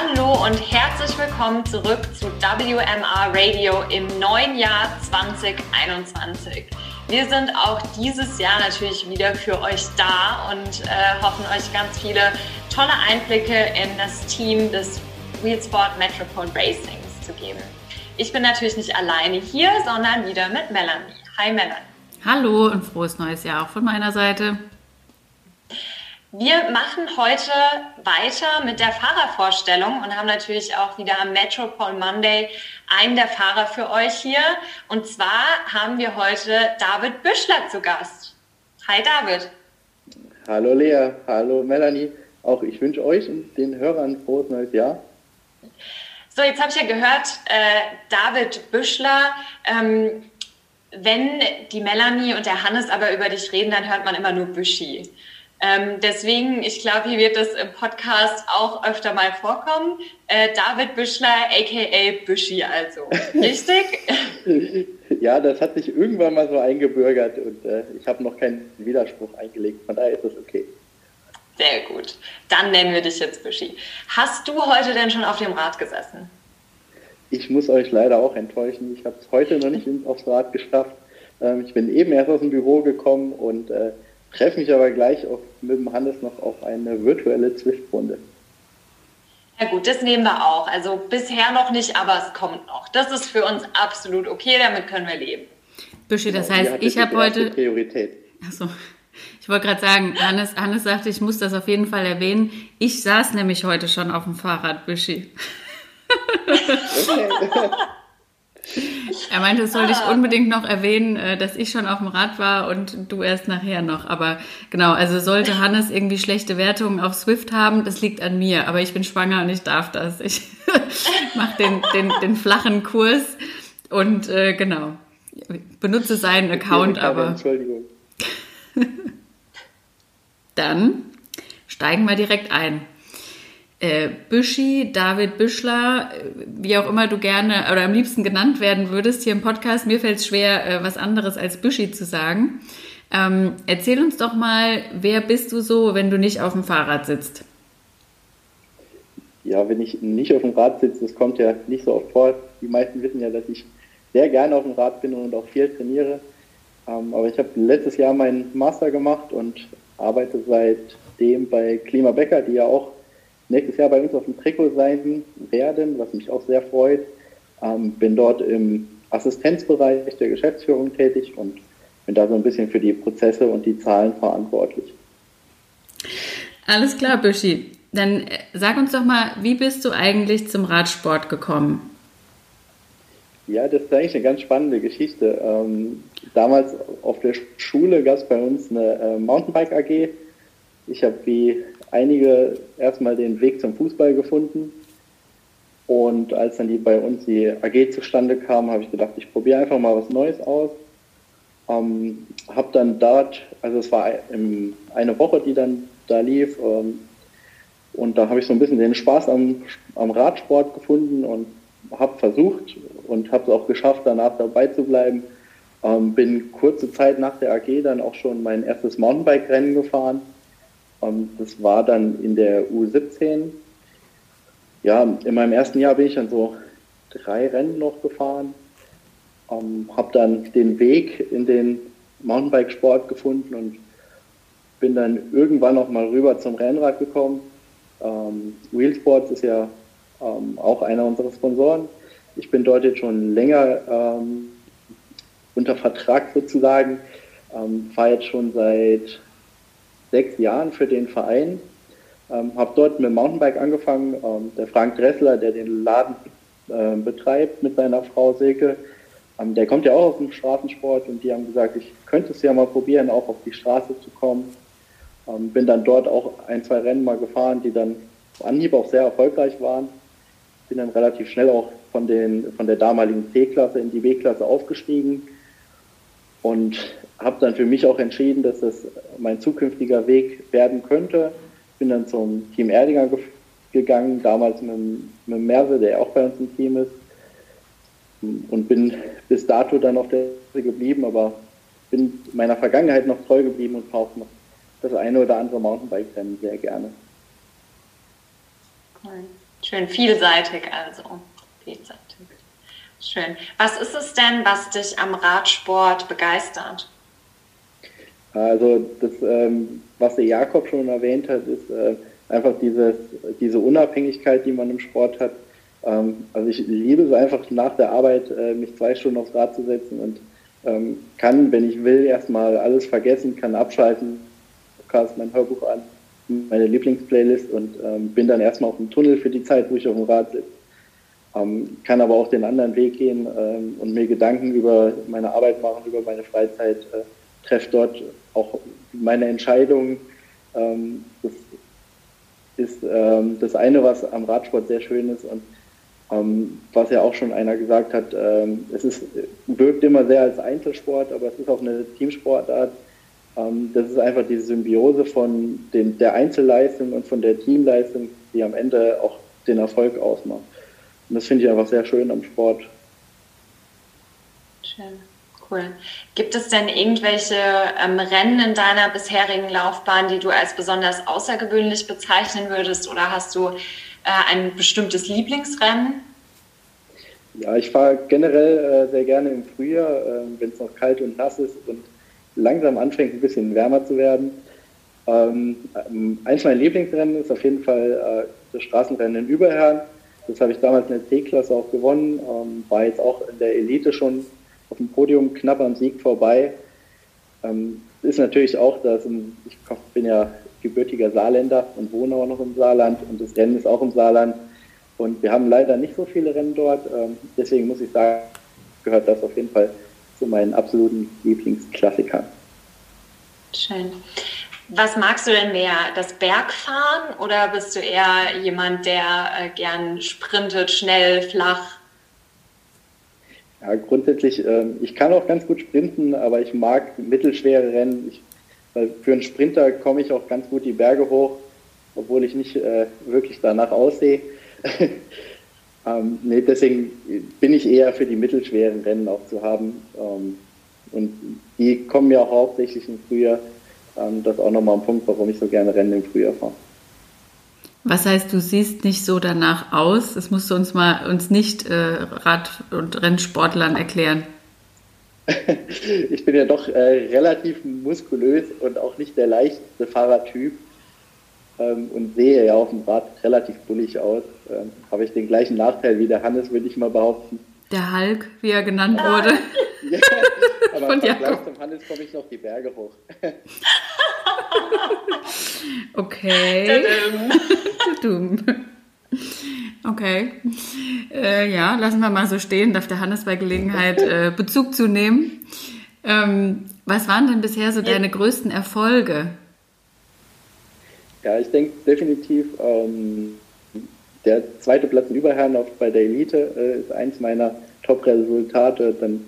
Hallo und herzlich willkommen zurück zu WMR Radio im neuen Jahr 2021. Wir sind auch dieses Jahr natürlich wieder für euch da und äh, hoffen euch ganz viele tolle Einblicke in das Team des Wheelsport Metropole Racings zu geben. Ich bin natürlich nicht alleine hier, sondern wieder mit Melanie. Hi Melanie. Hallo und frohes neues Jahr auch von meiner Seite. Wir machen heute weiter mit der Fahrervorstellung und haben natürlich auch wieder am Metropole Monday einen der Fahrer für euch hier. Und zwar haben wir heute David Büschler zu Gast. Hi David. Hallo Lea, hallo Melanie. Auch ich wünsche euch und den Hörern frohes neues Jahr. So, jetzt habe ich ja gehört, äh, David Büschler. Ähm, wenn die Melanie und der Hannes aber über dich reden, dann hört man immer nur Büschi. Ähm, deswegen, ich glaube, hier wird das im Podcast auch öfter mal vorkommen. Äh, David Büschler, aka Büschi also. Richtig? ja, das hat sich irgendwann mal so eingebürgert und äh, ich habe noch keinen Widerspruch eingelegt. Von daher ist das okay. Sehr gut. Dann nennen wir dich jetzt Büschi. Hast du heute denn schon auf dem Rad gesessen? Ich muss euch leider auch enttäuschen. Ich habe es heute noch nicht aufs Rad geschafft. Ähm, ich bin eben erst aus dem Büro gekommen und äh, treffe mich aber gleich auf, mit dem Hannes noch auf eine virtuelle Zwift-Runde. Ja gut, das nehmen wir auch. Also bisher noch nicht, aber es kommt noch. Das ist für uns absolut okay, damit können wir leben. Büschi, das heißt, ich habe heute... Priorität. Achso. Ich wollte gerade sagen, Hannes, Hannes sagte, ich muss das auf jeden Fall erwähnen. Ich saß nämlich heute schon auf dem Fahrrad, Büschi. Okay. Er meinte, es sollte ich ah. unbedingt noch erwähnen, äh, dass ich schon auf dem Rad war und du erst nachher noch. Aber genau, also sollte Hannes irgendwie schlechte Wertungen auf Swift haben, das liegt an mir. Aber ich bin schwanger und ich darf das. Ich mache den, den, den flachen Kurs und äh, genau, benutze seinen Account, aber. Entschuldigung. Dann steigen wir direkt ein äh, Büschi, David Büschler, äh, wie auch immer du gerne oder am liebsten genannt werden würdest hier im Podcast. Mir fällt es schwer, äh, was anderes als Büschi zu sagen. Ähm, erzähl uns doch mal, wer bist du so, wenn du nicht auf dem Fahrrad sitzt? Ja, wenn ich nicht auf dem Rad sitze, das kommt ja nicht so oft vor. Die meisten wissen ja, dass ich sehr gerne auf dem Rad bin und auch viel trainiere. Ähm, aber ich habe letztes Jahr meinen Master gemacht und arbeite seitdem bei Klima Becker, die ja auch nächstes Jahr bei uns auf dem Trikot sein werden, was mich auch sehr freut. Ähm, bin dort im Assistenzbereich der Geschäftsführung tätig und bin da so ein bisschen für die Prozesse und die Zahlen verantwortlich. Alles klar, Büschi. Dann äh, sag uns doch mal, wie bist du eigentlich zum Radsport gekommen? Ja, das ist eigentlich eine ganz spannende Geschichte. Ähm, damals auf der Schule gab es bei uns eine äh, Mountainbike AG. Ich habe wie einige erstmal den Weg zum Fußball gefunden. Und als dann die bei uns die AG zustande kam, habe ich gedacht, ich probiere einfach mal was Neues aus. Ähm, habe dann dort, also es war eine Woche, die dann da lief, ähm, und da habe ich so ein bisschen den Spaß am, am Radsport gefunden und habe versucht und habe es auch geschafft, danach dabei zu bleiben. Ähm, bin kurze Zeit nach der AG dann auch schon mein erstes Mountainbike-Rennen gefahren das war dann in der U17. Ja, in meinem ersten Jahr bin ich dann so drei Rennen noch gefahren, ähm, habe dann den Weg in den Mountainbikesport gefunden und bin dann irgendwann noch mal rüber zum Rennrad gekommen. Ähm, Wheelsports ist ja ähm, auch einer unserer Sponsoren. Ich bin dort jetzt schon länger ähm, unter Vertrag sozusagen, ähm, fahre jetzt schon seit sechs Jahren für den Verein. Ähm, habe dort mit Mountainbike angefangen. Ähm, der Frank Dressler, der den Laden äh, betreibt mit seiner Frau Silke, ähm, der kommt ja auch aus dem Straßensport und die haben gesagt, ich könnte es ja mal probieren, auch auf die Straße zu kommen. Ähm, bin dann dort auch ein, zwei Rennen mal gefahren, die dann auf Anhieb auch sehr erfolgreich waren. Bin dann relativ schnell auch von, den, von der damaligen C-Klasse in die B-Klasse aufgestiegen und habe dann für mich auch entschieden, dass das mein zukünftiger Weg werden könnte. Bin dann zum Team Erdinger ge gegangen, damals mit, mit Merse, der auch bei uns im Team ist. Und bin bis dato dann auf der geblieben, aber bin meiner Vergangenheit noch treu geblieben und fahre auch noch das eine oder andere Mountainbike-Rennen sehr gerne. Cool. Schön vielseitig also. Vielseitig. Schön. Was ist es denn, was dich am Radsport begeistert? Also das, ähm, was der Jakob schon erwähnt hat, ist äh, einfach dieses, diese Unabhängigkeit, die man im Sport hat. Ähm, also ich liebe es einfach nach der Arbeit, äh, mich zwei Stunden aufs Rad zu setzen und ähm, kann, wenn ich will, erstmal alles vergessen, kann abschalten, Podcast, mein Hörbuch an, meine Lieblingsplaylist und ähm, bin dann erstmal auf dem Tunnel für die Zeit, wo ich auf dem Rad sitze. Ähm, kann aber auch den anderen Weg gehen ähm, und mir Gedanken über meine Arbeit machen, über meine Freizeit, äh, treffe dort auch meine Entscheidungen. Ähm, das ist ähm, das eine, was am Radsport sehr schön ist und ähm, was ja auch schon einer gesagt hat, ähm, es ist, wirkt immer sehr als Einzelsport, aber es ist auch eine Teamsportart. Ähm, das ist einfach die Symbiose von den, der Einzelleistung und von der Teamleistung, die am Ende auch den Erfolg ausmacht. Und das finde ich einfach sehr schön am Sport. Schön, cool. Gibt es denn irgendwelche ähm, Rennen in deiner bisherigen Laufbahn, die du als besonders außergewöhnlich bezeichnen würdest? Oder hast du äh, ein bestimmtes Lieblingsrennen? Ja, ich fahre generell äh, sehr gerne im Frühjahr, äh, wenn es noch kalt und nass ist und langsam anfängt, ein bisschen wärmer zu werden. Ähm, eins meiner Lieblingsrennen ist auf jeden Fall äh, das Straßenrennen in Überherrn. Das habe ich damals in der C-Klasse auch gewonnen, ähm, war jetzt auch in der Elite schon auf dem Podium knapp am Sieg vorbei. Ähm, ist natürlich auch, dass ich bin ja gebürtiger Saarländer und wohne auch noch im Saarland und das Rennen ist auch im Saarland. Und wir haben leider nicht so viele Rennen dort. Ähm, deswegen muss ich sagen, gehört das auf jeden Fall zu meinen absoluten Lieblingsklassikern. Schön. Was magst du denn mehr, das Bergfahren oder bist du eher jemand, der äh, gern sprintet, schnell, flach? Ja, grundsätzlich, äh, ich kann auch ganz gut sprinten, aber ich mag mittelschwere Rennen. Ich, für einen Sprinter komme ich auch ganz gut die Berge hoch, obwohl ich nicht äh, wirklich danach aussehe. Ähm, nee, deswegen bin ich eher für die mittelschweren Rennen auch zu haben. Ähm, und die kommen ja auch hauptsächlich im Frühjahr. Ähm, das ist auch nochmal ein Punkt, warum ich so gerne Rennen im Frühjahr fahre. Was heißt, du siehst nicht so danach aus? Das musst du uns mal uns nicht äh, Rad- und Rennsportlern erklären. ich bin ja doch äh, relativ muskulös und auch nicht der leichteste Fahrertyp ähm, und sehe ja auf dem Rad relativ bullig aus. Ähm, Habe ich den gleichen Nachteil wie der Hannes, würde ich mal behaupten. Der Hulk, wie er genannt wurde. ja, aber Von Vergleich zum Hannes komme ich noch die Berge hoch. okay. okay. Äh, ja, lassen wir mal so stehen. Darf der Hannes bei Gelegenheit äh, Bezug zu nehmen. Ähm, was waren denn bisher so deine größten Erfolge? Ja, ich denke definitiv, ähm, der zweite Platz in Überherrn bei der Elite äh, ist eins meiner Top-Resultate. Dann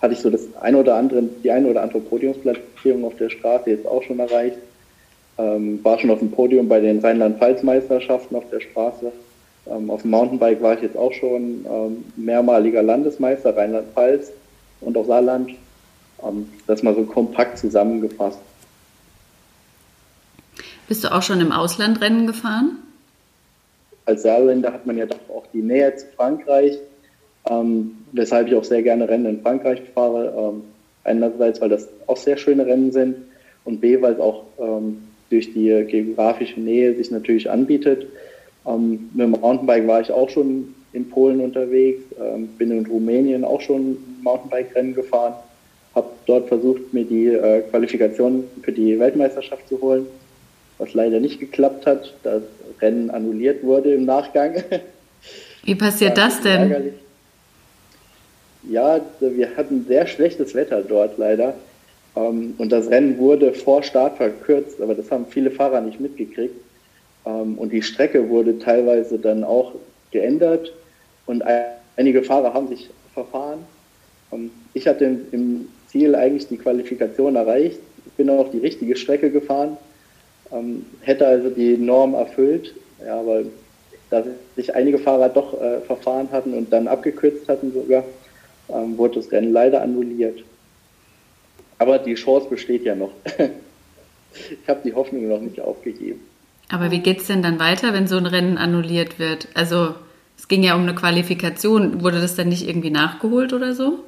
hatte ich so das eine oder andere, die eine oder andere Podiumsplatzierung auf der Straße jetzt auch schon erreicht. Ähm, war schon auf dem Podium bei den Rheinland-Pfalz-Meisterschaften auf der Straße. Ähm, auf dem Mountainbike war ich jetzt auch schon ähm, mehrmaliger Landesmeister Rheinland-Pfalz und auch Saarland. Ähm, das mal so kompakt zusammengefasst. Bist du auch schon im Ausland Rennen gefahren? Als Saarländer hat man ja doch auch die Nähe zu Frankreich, ähm, weshalb ich auch sehr gerne Rennen in Frankreich fahre. Ähm, einerseits, weil das auch sehr schöne Rennen sind und B, weil es auch ähm, durch die geografische Nähe sich natürlich anbietet. Ähm, mit dem Mountainbike war ich auch schon in Polen unterwegs, ähm, bin in Rumänien auch schon Mountainbike-Rennen gefahren, habe dort versucht, mir die äh, Qualifikation für die Weltmeisterschaft zu holen was leider nicht geklappt hat, das Rennen annulliert wurde im Nachgang. Wie passiert das denn? Ärgerlich. Ja, wir hatten sehr schlechtes Wetter dort leider. Ähm, und das Rennen wurde vor Start verkürzt, aber das haben viele Fahrer nicht mitgekriegt. Ähm, und die Strecke wurde teilweise dann auch geändert und einige Fahrer haben sich verfahren. Ähm, ich hatte im Ziel eigentlich die Qualifikation erreicht. Ich bin auch die richtige Strecke gefahren hätte also die Norm erfüllt, ja, weil da sich einige Fahrer doch äh, verfahren hatten und dann abgekürzt hatten sogar, ähm, wurde das Rennen leider annulliert. Aber die Chance besteht ja noch. ich habe die Hoffnung noch nicht aufgegeben. Aber wie geht es denn dann weiter, wenn so ein Rennen annulliert wird? Also es ging ja um eine Qualifikation. Wurde das dann nicht irgendwie nachgeholt oder so?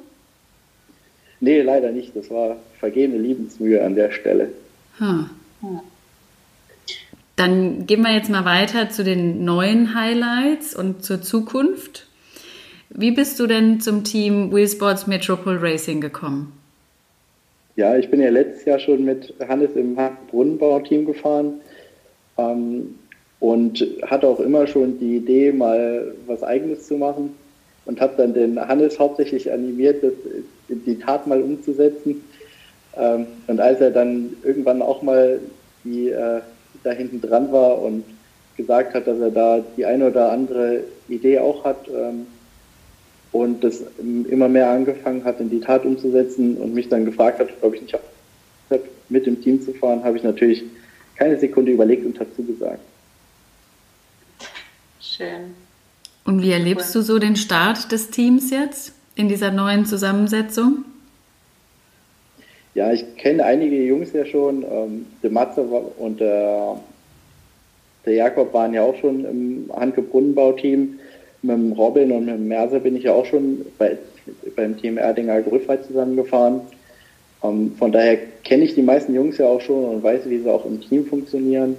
Nee, leider nicht. Das war vergebene Liebensmühe an der Stelle. Hm. Dann gehen wir jetzt mal weiter zu den neuen Highlights und zur Zukunft. Wie bist du denn zum Team Wheel Sports Metropole Racing gekommen? Ja, ich bin ja letztes Jahr schon mit Hannes im Brunnenbau-Team gefahren ähm, und hatte auch immer schon die Idee, mal was Eigenes zu machen und habe dann den Hannes hauptsächlich animiert, das die Tat mal umzusetzen. Ähm, und als er dann irgendwann auch mal die, äh, da hinten dran war und gesagt hat, dass er da die eine oder andere Idee auch hat ähm, und das immer mehr angefangen hat, in die Tat umzusetzen und mich dann gefragt hat, ob ich nicht mit dem Team zu fahren, habe ich natürlich keine Sekunde überlegt und habe zugesagt. Schön. Und wie erlebst du so den Start des Teams jetzt in dieser neuen Zusammensetzung? Ja, ich kenne einige Jungs ja schon. Ähm, der Matze und der, der Jakob waren ja auch schon im Handke-Brunnenbau-Team. Mit dem Robin und mit dem Merse bin ich ja auch schon bei, beim Team Erdinger Grüffheit zusammengefahren. Ähm, von daher kenne ich die meisten Jungs ja auch schon und weiß, wie sie auch im Team funktionieren.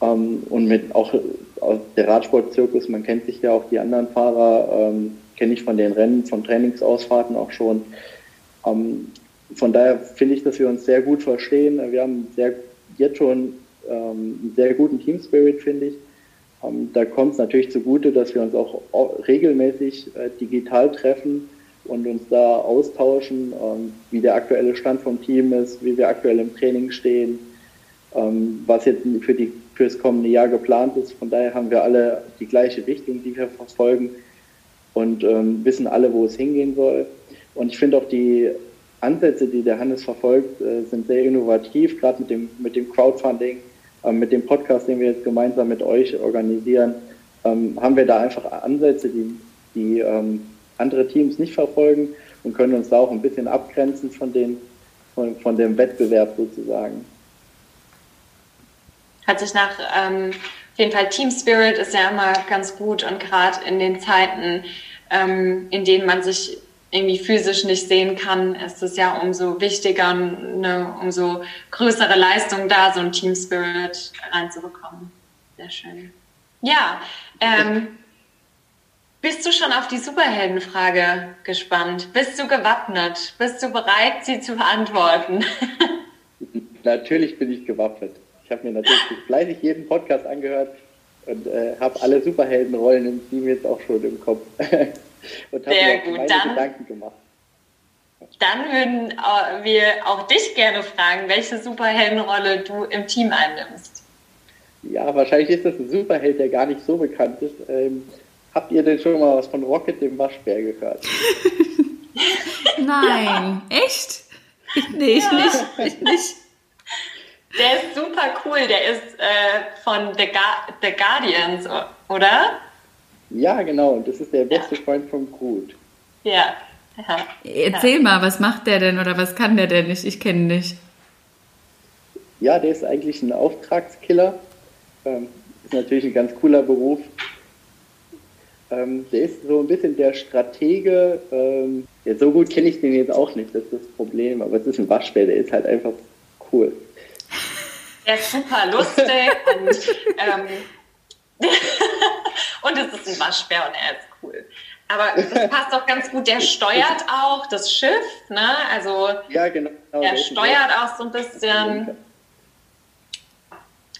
Ähm, und mit auch aus der Radsportzirkus, man kennt sich ja auch die anderen Fahrer, ähm, kenne ich von den Rennen, von Trainingsausfahrten auch schon. Ähm, von daher finde ich, dass wir uns sehr gut verstehen. Wir haben sehr, jetzt schon ähm, einen sehr guten Team Spirit, finde ich. Ähm, da kommt es natürlich zugute, dass wir uns auch regelmäßig äh, digital treffen und uns da austauschen, ähm, wie der aktuelle Stand vom Team ist, wie wir aktuell im Training stehen, ähm, was jetzt für die fürs kommende Jahr geplant ist. Von daher haben wir alle die gleiche Richtung, die wir verfolgen und wissen alle, wo es hingehen soll. Und ich finde auch die Ansätze, die der Hannes verfolgt, äh, sind sehr innovativ, gerade mit dem, mit dem Crowdfunding, mit dem Podcast, den wir jetzt gemeinsam mit euch organisieren, ähm, haben wir da einfach Ansätze, die, die ähm, andere Teams nicht verfolgen und können uns da auch ein bisschen abgrenzen von, den, von, von dem Wettbewerb sozusagen. Hat sich nach ähm, auf jeden Fall Team Spirit ist ja immer ganz gut und gerade in den Zeiten, ähm, in denen man sich irgendwie physisch nicht sehen kann, ist es ja umso wichtiger, eine umso größere Leistung da, so ein Team Spirit reinzubekommen. Sehr schön. Ja, ähm, bist du schon auf die Superheldenfrage gespannt? Bist du gewappnet? Bist du bereit, sie zu beantworten? Natürlich bin ich gewappnet. Ich habe mir natürlich fleißig jeden Podcast angehört und äh, habe alle Superheldenrollen im Team jetzt auch schon im Kopf. Und habe mir auch gut. dann, Gedanken gemacht. Dann würden äh, wir auch dich gerne fragen, welche Superheldenrolle du im Team einnimmst. Ja, wahrscheinlich ist das ein Superheld, der gar nicht so bekannt ist. Ähm, habt ihr denn schon mal was von Rocket, dem Waschbär, gehört? Nein, ja. echt? Nee, ich ja. nicht. Ich nicht. Der ist super cool. Der ist äh, von The, Ga The Guardians, oder? Ja, genau. Und das ist der beste ja. Freund von Groot. Ja. ja. Erzähl ja. mal, was macht der denn oder was kann der denn nicht? Ich kenne ihn nicht. Ja, der ist eigentlich ein Auftragskiller. Ähm, ist natürlich ein ganz cooler Beruf. Ähm, der ist so ein bisschen der Stratege. Ähm, ja, so gut kenne ich den jetzt auch nicht, das ist das Problem. Aber es ist ein Waschbär, der ist halt einfach cool. Er ist super lustig und, ähm, und es ist ein Waschbär und er ist cool. Aber das passt auch ganz gut. Der steuert auch das Schiff, ne? Also ja, genau. Er steuert auch so ein bisschen.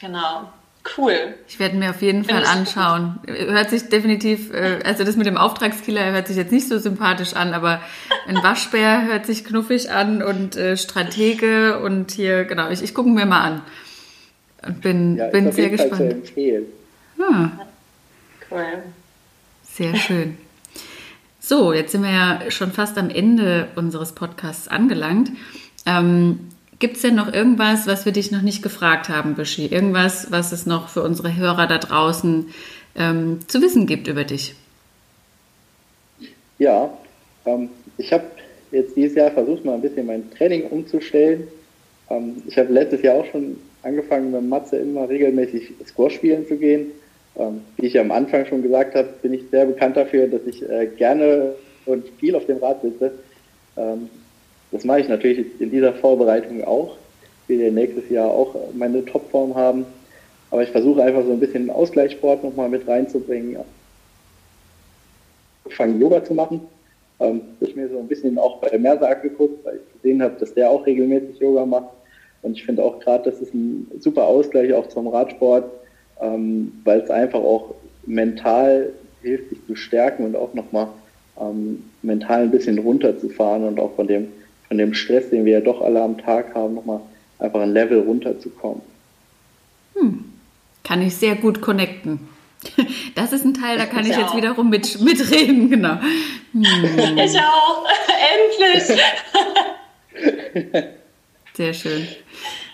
Genau. Cool. Ich werde mir auf jeden Fall anschauen. Hört sich definitiv, äh, also das mit dem Auftragskiller hört sich jetzt nicht so sympathisch an, aber ein Waschbär hört sich knuffig an und äh, Stratege und hier, genau, ich, ich gucke mir mal an. Und bin, ja, bin sehr gespannt. Hm. Cool. Sehr schön. So, jetzt sind wir ja schon fast am Ende unseres Podcasts angelangt. Ähm, Gibt es denn noch irgendwas, was wir dich noch nicht gefragt haben, Bischi? Irgendwas, was es noch für unsere Hörer da draußen ähm, zu wissen gibt über dich? Ja, ähm, ich habe jetzt dieses Jahr versucht, mal ein bisschen mein Training umzustellen. Ähm, ich habe letztes Jahr auch schon angefangen mit Matze immer regelmäßig Squash spielen zu gehen. Ähm, wie ich am Anfang schon gesagt habe, bin ich sehr bekannt dafür, dass ich äh, gerne und viel auf dem Rad sitze. Ähm, das mache ich natürlich in dieser Vorbereitung auch. Ich will ja nächstes Jahr auch meine Topform haben. Aber ich versuche einfach so ein bisschen Ausgleichssport nochmal mit reinzubringen. Angefangen Yoga zu machen. Ähm, ich mir so ein bisschen auch bei Mersak geguckt, weil ich gesehen habe, dass der auch regelmäßig Yoga macht. Und ich finde auch gerade, das ist ein super Ausgleich auch zum Radsport, ähm, weil es einfach auch mental hilft, sich zu stärken und auch nochmal ähm, mental ein bisschen runterzufahren und auch von dem, von dem Stress, den wir ja doch alle am Tag haben, nochmal einfach ein Level runterzukommen. Hm. Kann ich sehr gut connecten. Das ist ein Teil, da kann ich, ich jetzt wiederum mit, mitreden, genau. Hm. Ich auch, endlich. Sehr schön.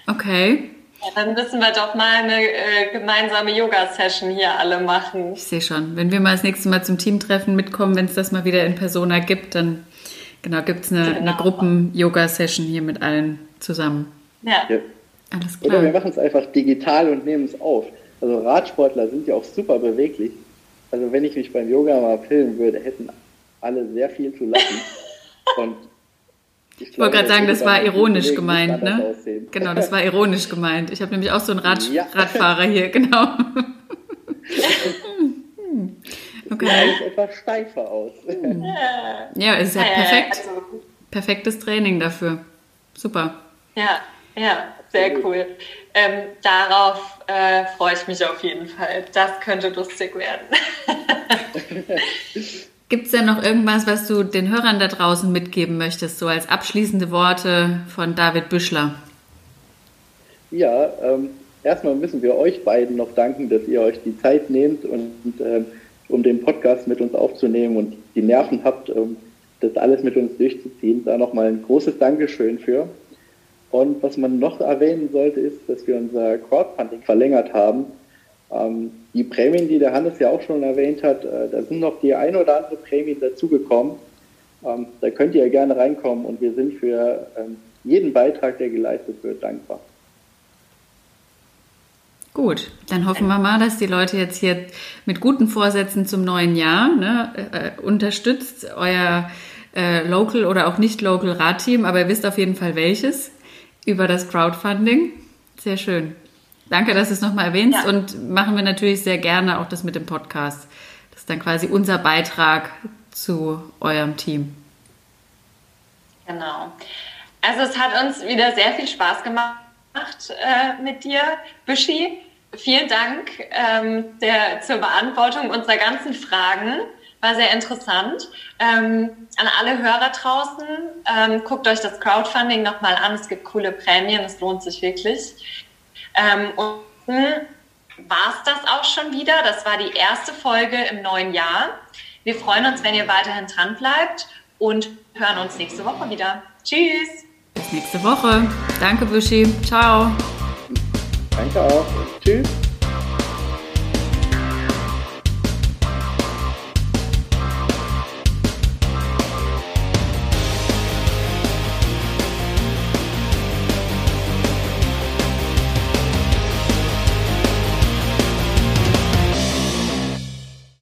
Okay. Ja, dann müssen wir doch mal eine äh, gemeinsame Yoga-Session hier alle machen. Ich sehe schon. Wenn wir mal das nächste Mal zum Teamtreffen mitkommen, wenn es das mal wieder in Persona gibt, dann genau, gibt es eine, genau. eine Gruppen-Yoga-Session hier mit allen zusammen. Ja. ja. Alles klar. Oder wir machen es einfach digital und nehmen es auf. Also Radsportler sind ja auch super beweglich. Also wenn ich mich beim Yoga mal filmen würde, hätten alle sehr viel zu lachen. und ich, wollte gerade sagen, das war ironisch gemeint, ne? Genau, das war ironisch gemeint. Ich habe nämlich auch so einen Rad ja. Radfahrer hier, genau. okay. Sieht etwas steifer aus. Ja, es ist ja perfekt. Also Perfektes Training dafür. Super. Ja, ja, sehr cool. Ähm, darauf äh, freue ich mich auf jeden Fall. Das könnte lustig werden. Gibt es denn noch irgendwas, was du den Hörern da draußen mitgeben möchtest, so als abschließende Worte von David Büschler? Ja, ähm, erstmal müssen wir euch beiden noch danken, dass ihr euch die Zeit nehmt und, ähm, um den Podcast mit uns aufzunehmen und die Nerven habt, um das alles mit uns durchzuziehen. Da nochmal ein großes Dankeschön für. Und was man noch erwähnen sollte, ist, dass wir unser Crowdfunding verlängert haben. Ähm, die Prämien, die der Hannes ja auch schon erwähnt hat, äh, da sind noch die ein oder andere Prämien dazugekommen. Ähm, da könnt ihr gerne reinkommen und wir sind für ähm, jeden Beitrag, der geleistet wird, dankbar. Gut, dann hoffen wir mal, dass die Leute jetzt hier mit guten Vorsätzen zum neuen Jahr ne, äh, unterstützt euer äh, Local oder auch nicht Local Radteam, aber ihr wisst auf jeden Fall welches über das Crowdfunding. Sehr schön. Danke, dass du es nochmal erwähnst ja. und machen wir natürlich sehr gerne auch das mit dem Podcast. Das ist dann quasi unser Beitrag zu eurem Team. Genau. Also es hat uns wieder sehr viel Spaß gemacht äh, mit dir, Büschi. Vielen Dank ähm, der, zur Beantwortung unserer ganzen Fragen. War sehr interessant. Ähm, an alle Hörer draußen, ähm, guckt euch das Crowdfunding nochmal an. Es gibt coole Prämien, es lohnt sich wirklich. Ähm, und war es das auch schon wieder. Das war die erste Folge im neuen Jahr. Wir freuen uns, wenn ihr weiterhin dran bleibt und hören uns nächste Woche wieder. Tschüss. Bis nächste Woche. Danke, Buschi. Ciao. Danke auch. Tschüss.